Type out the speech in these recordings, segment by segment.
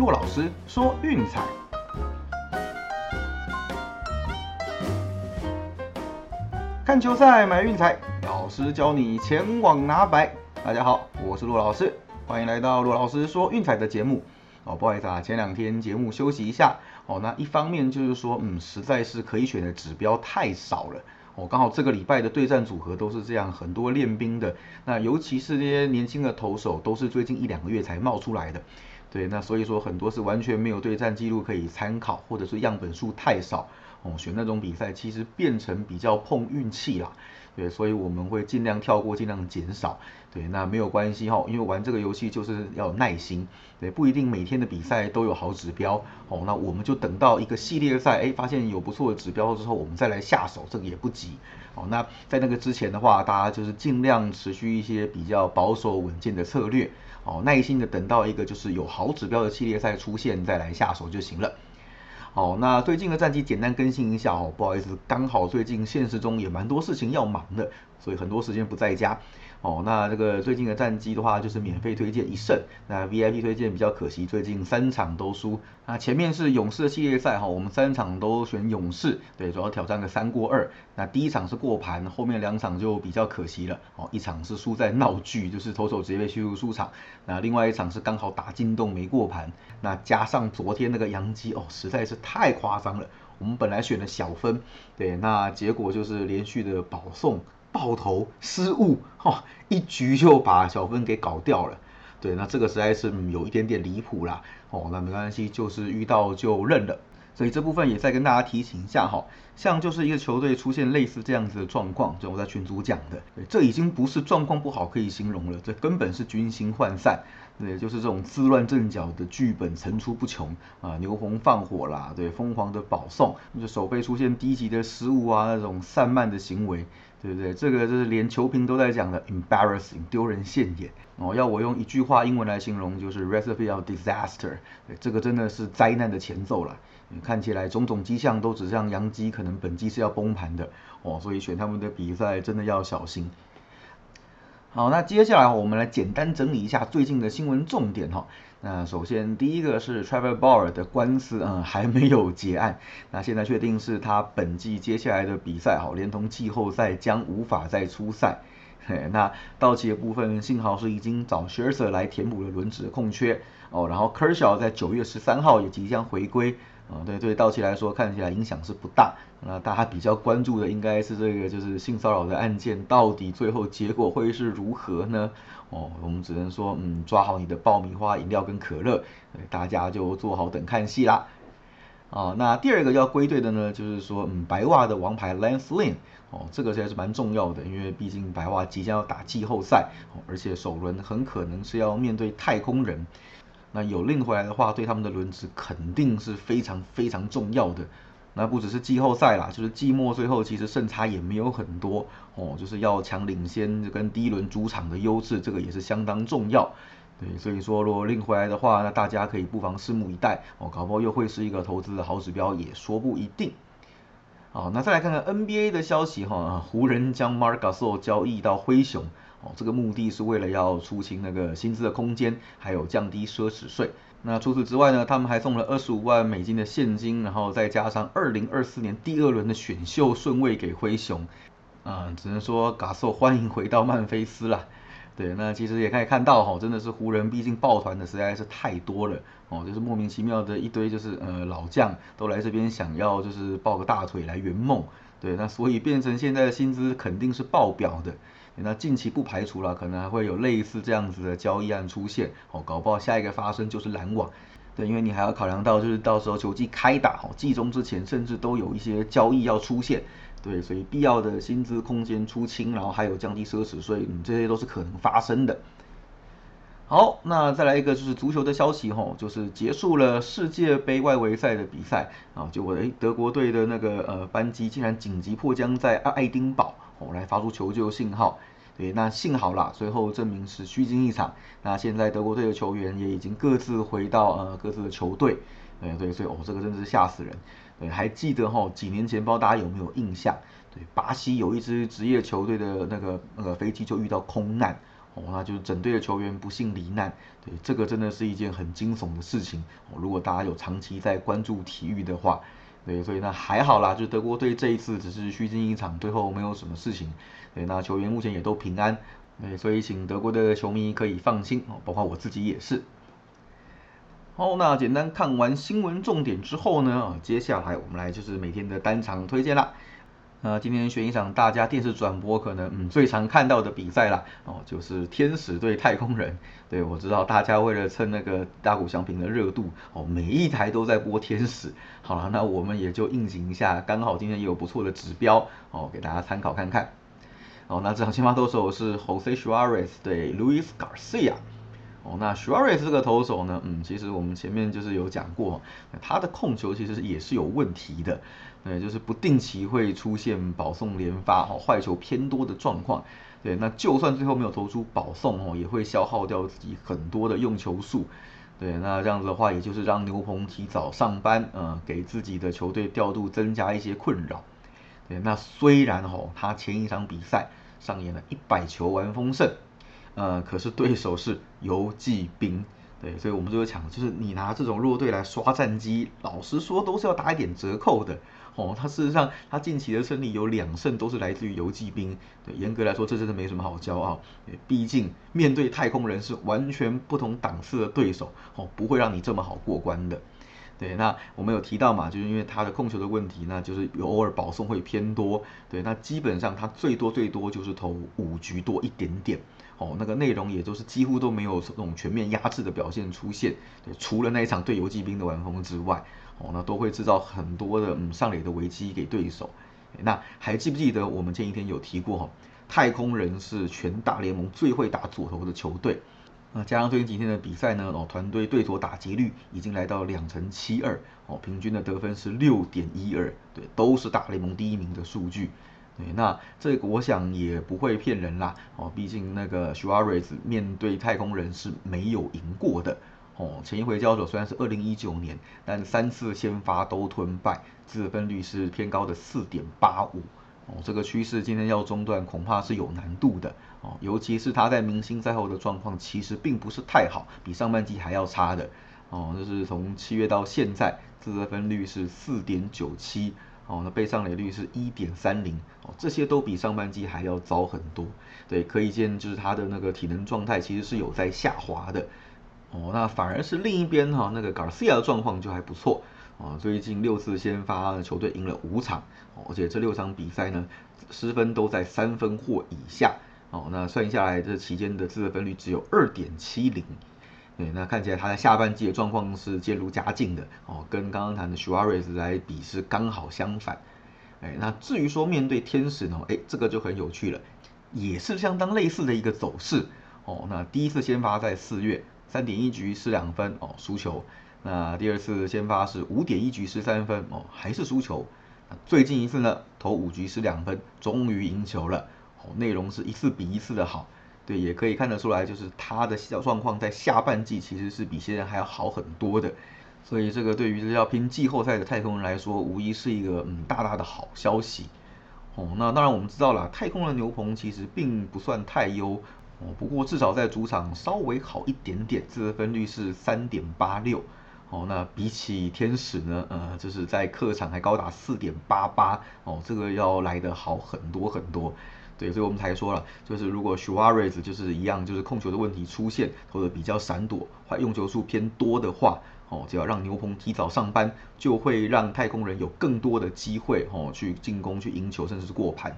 骆老师说运彩，看球赛买运彩，老师教你前往拿白。大家好，我是骆老师，欢迎来到骆老师说运彩的节目。哦，不好意思啊，前两天节目休息一下。哦，那一方面就是说，嗯，实在是可以选的指标太少了。哦，刚好这个礼拜的对战组合都是这样，很多练兵的。那尤其是这些年轻的投手，都是最近一两个月才冒出来的。对，那所以说很多是完全没有对战记录可以参考，或者是样本数太少。哦，选那种比赛其实变成比较碰运气啦。对，所以我们会尽量跳过，尽量减少。对，那没有关系哈，因为玩这个游戏就是要有耐心。对，不一定每天的比赛都有好指标。哦，那我们就等到一个系列赛，哎，发现有不错的指标之后，我们再来下手，这个也不急。哦，那在那个之前的话，大家就是尽量持续一些比较保守稳健的策略。哦，耐心的等到一个就是有好指标的系列赛出现，再来下手就行了。好，那最近的战绩简单更新一下哦，不好意思，刚好最近现实中也蛮多事情要忙的，所以很多时间不在家。哦，那这个最近的战绩的话，就是免费推荐一胜，那 VIP 推荐比较可惜，最近三场都输。那前面是勇士的系列赛哈，我们三场都选勇士，对，主要挑战个三过二。那第一场是过盘，后面两场就比较可惜了。哦，一场是输在闹剧，就是投手直接被驱逐出场。那另外一场是刚好打进洞没过盘。那加上昨天那个杨基哦，实在是太夸张了。我们本来选了小分，对，那结果就是连续的保送。爆头失误，哈，一局就把小分给搞掉了。对，那这个实在是有一点点离谱啦。哦，那没关系，就是遇到就认了。所以这部分也再跟大家提醒一下哈，像就是一个球队出现类似这样子的状况，就我在群组讲的，这已经不是状况不好可以形容了，这根本是军心涣散。对，就是这种自乱阵脚的剧本层出不穷啊，牛红放火啦，对，疯狂的保送，就手背出现低级的失误啊，那种散漫的行为。对不对？这个就是连球评都在讲的，embarrassing，丢人现眼。哦，要我用一句话英文来形容，就是 recipe of disaster。这个真的是灾难的前奏了。看起来种种迹象都指向杨基可能本季是要崩盘的。哦，所以选他们的比赛真的要小心。好，那接下来我们来简单整理一下最近的新闻重点哈。那首先第一个是 Trevor Bauer 的官司，嗯，还没有结案。那现在确定是他本季接下来的比赛，哈，连同季后赛将无法再出赛。嘿，那道奇的部分，幸好是已经找 Scherzer 来填补了轮值的空缺哦。然后 Kershaw 在九月十三号也即将回归。啊，对对，道奇来说看起来影响是不大。那大家比较关注的应该是这个，就是性骚扰的案件，到底最后结果会是如何呢？哦，我们只能说，嗯，抓好你的爆米花饮料跟可乐，大家就做好等看戏啦。啊，那第二个要归队的呢，就是说，嗯，白袜的王牌 Lance Lynn，哦，这个才是蛮重要的，因为毕竟白袜即将要打季后赛，而且首轮很可能是要面对太空人。那有令回来的话，对他们的轮值肯定是非常非常重要的。那不只是季后赛啦，就是季末最后其实胜差也没有很多哦，就是要抢领先跟第一轮主场的优势，这个也是相当重要。对，所以说如果令回来的话，那大家可以不妨拭目以待哦，搞不好又会是一个投资的好指标，也说不一定。好，那再来看看 NBA 的消息哈，湖人将 Marc Gasol 交易到灰熊。哦，这个目的是为了要出清那个薪资的空间，还有降低奢侈税。那除此之外呢，他们还送了二十五万美金的现金，然后再加上二零二四年第二轮的选秀顺位给灰熊。啊，只能说嘎受欢迎回到曼菲斯了。对，那其实也可以看到哈，真的是湖人，毕竟抱团的实在是太多了。哦，就是莫名其妙的一堆就是呃老将都来这边想要就是抱个大腿来圆梦。对，那所以变成现在的薪资肯定是爆表的。那近期不排除了，可能还会有类似这样子的交易案出现，哦，搞不好下一个发生就是篮网，对，因为你还要考量到就是到时候球季开打，哦，季中之前甚至都有一些交易要出现，对，所以必要的薪资空间出清，然后还有降低奢侈税，嗯，这些都是可能发生的。好，那再来一个就是足球的消息，吼，就是结束了世界杯外围赛的比赛，啊，就我诶德国队的那个呃班机竟然紧急迫降在爱丁堡，哦，来发出求救信号。对，那幸好啦，最后证明是虚惊一场。那现在德国队的球员也已经各自回到呃各自的球队。对对，所以哦，这个真的是吓死人。对，还记得哈，几年前不知道大家有没有印象？对，巴西有一支职业球队的那个那个飞机就遇到空难。哦，那就是整队的球员不幸罹难，对，这个真的是一件很惊悚的事情。哦，如果大家有长期在关注体育的话，对，所以那还好啦，就德国队这一次只是虚惊一场，最后没有什么事情。对，那球员目前也都平安，对，所以请德国的球迷可以放心哦，包括我自己也是。好，那简单看完新闻重点之后呢，接下来我们来就是每天的单场推荐啦。那今天选一场大家电视转播可能嗯最常看到的比赛啦，哦，就是天使对太空人。对我知道大家为了蹭那个大谷翔平的热度，哦，每一台都在播天使。好了，那我们也就应景一下，刚好今天也有不错的指标，哦，给大家参考看看。哦，那这场先发投手是 Jose Suarez 对 Luis Garcia。哦，那 Suarez 这个投手呢，嗯，其实我们前面就是有讲过，他的控球其实也是有问题的。对，就是不定期会出现保送连发，哦，坏球偏多的状况。对，那就算最后没有投出保送，哦，也会消耗掉自己很多的用球数。对，那这样子的话，也就是让牛棚提早上班，嗯，给自己的球队调度增加一些困扰。对，那虽然哦，他前一场比赛上演了一百球完封胜，呃，可是对手是游击兵。对，所以我们就会抢，就是你拿这种弱队来刷战机，老实说都是要打一点折扣的。哦，他事实上他近期的胜利有两胜都是来自于游击兵。对，严格来说这真的没什么好骄傲。毕竟面对太空人是完全不同档次的对手，哦，不会让你这么好过关的。对，那我们有提到嘛，就是因为他的控球的问题，那就是偶尔保送会偏多。对，那基本上他最多最多就是投五局多一点点。哦，那个内容也都是几乎都没有这种全面压制的表现出现。对，除了那一场对游击兵的完封之外。哦，那都会制造很多的嗯上垒的危机给对手。那还记不记得我们前几天有提过哈？太空人是全大联盟最会打左投的球队。那加上最近几天的比赛呢，哦，团队对左打击率已经来到两成七二，哦，平均的得分是六点一二，对，都是大联盟第一名的数据。对，那这个我想也不会骗人啦。哦，毕竟那个 Suarez 面对太空人是没有赢过的。哦，前一回交手虽然是二零一九年，但三次先发都吞败，自得分率是偏高的四点八五。哦，这个趋势今天要中断恐怕是有难度的。哦，尤其是他在明星赛后的状况其实并不是太好，比上半季还要差的。哦，就是从七月到现在，自得分率是四点九七。哦，那被上垒率是一点三零。哦，这些都比上半季还要糟很多。对，可以见就是他的那个体能状态其实是有在下滑的。哦，那反而是另一边哈，那个 Garcia 的状况就还不错啊。最近六次先发，球队赢了五场，而且这六场比赛呢，失分都在三分或以下。哦，那算下来这期间的自得分率只有二点七零。对，那看起来他在下半季的状况是渐入佳境的哦，跟刚刚谈的 Suarez 来比是刚好相反。哎，那至于说面对天使呢，哎，这个就很有趣了，也是相当类似的一个走势。哦，那第一次先发在四月。三点一局失两分哦，输球。那第二次先发是五点一局失三分哦，还是输球。最近一次呢，投五局失两分，终于赢球了哦。内容是一次比一次的好，对，也可以看得出来，就是他的小状况在下半季其实是比现在还要好很多的。所以这个对于要拼季后赛的太空人来说，无疑是一个嗯大大的好消息哦。那当然我们知道了，太空人牛棚其实并不算太优。哦，不过至少在主场稍微好一点点，自得分率是三点八六。哦，那比起天使呢，呃，就是在客场还高达四点八八。哦，这个要来的好很多很多。对，所以我们才说了，就是如果 Suarez 就是一样，就是控球的问题出现，或者比较闪躲，或用球数偏多的话，哦，只要让牛棚提早上班，就会让太空人有更多的机会，哦，去进攻、去赢球，甚至是过盘。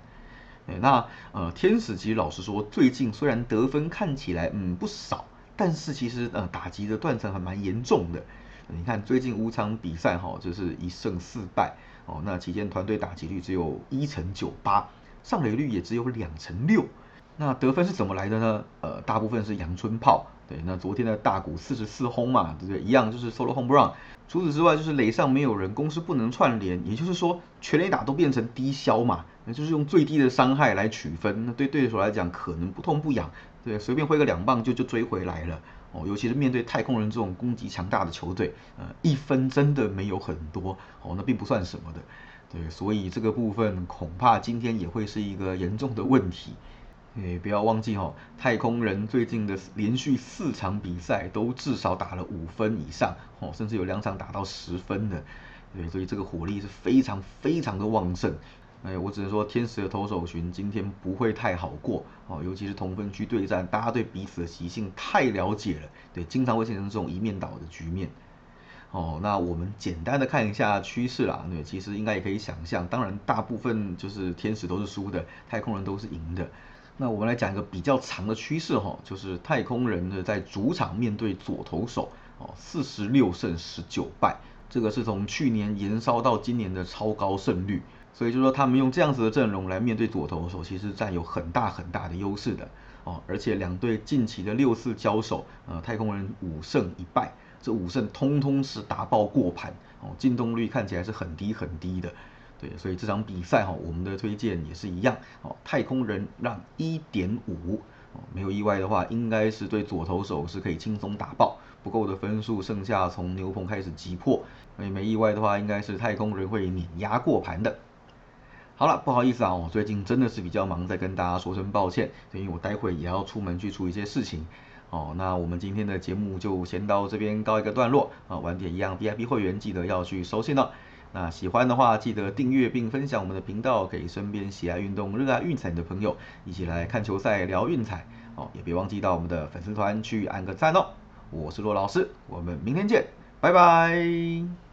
哎，那呃，天使其实老实说，最近虽然得分看起来嗯不少，但是其实呃打击的断层还蛮严重的。你看最近五场比赛哈，就是一胜四败哦，那期间团队打击率只有一成九八，上垒率也只有两成六。那得分是怎么来的呢？呃，大部分是阳春炮。对，那昨天的大股四十四轰嘛，对不对？一样就是 solo home run。除此之外，就是垒上没有人，攻势不能串联，也就是说全垒打都变成低消嘛，那就是用最低的伤害来取分。那对对手来讲，可能不痛不痒，对，随便挥个两棒就就追回来了。哦，尤其是面对太空人这种攻击强大的球队，呃，一分真的没有很多，哦，那并不算什么的。对，所以这个部分恐怕今天也会是一个严重的问题。诶，不要忘记哦，太空人最近的连续四场比赛都至少打了五分以上哦，甚至有两场打到十分的，对，所以这个火力是非常非常的旺盛。哎，我只能说天使的投手群今天不会太好过哦，尤其是同分区对战，大家对彼此的习性太了解了，对，经常会形成这种一面倒的局面。哦，那我们简单的看一下趋势啦，对，其实应该也可以想象，当然大部分就是天使都是输的，太空人都是赢的。那我们来讲一个比较长的趋势哈，就是太空人呢在主场面对左投手哦，四十六胜十九败，这个是从去年延烧到今年的超高胜率。所以就说他们用这样子的阵容来面对左投手，其实占有很大很大的优势的哦。而且两队近期的六次交手，呃，太空人五胜一败，这五胜通通是打爆过盘哦，进动率看起来是很低很低的。对，所以这场比赛哈，我们的推荐也是一样哦，太空人让一点五哦，没有意外的话，应该是对左投手是可以轻松打爆，不够的分数剩下从牛棚开始击破，所以没意外的话，应该是太空人会碾压过盘的。好了，不好意思啊，我最近真的是比较忙，再跟大家说声抱歉，因为我待会也要出门去处理一些事情。哦，那我们今天的节目就先到这边告一个段落啊，晚点一样 VIP 会员记得要去收信哦。那喜欢的话记得订阅并分享我们的频道，给身边喜爱运动、热爱运彩的朋友一起来看球赛聊运彩。哦，也别忘记到我们的粉丝团去按个赞哦。我是骆老师，我们明天见，拜拜。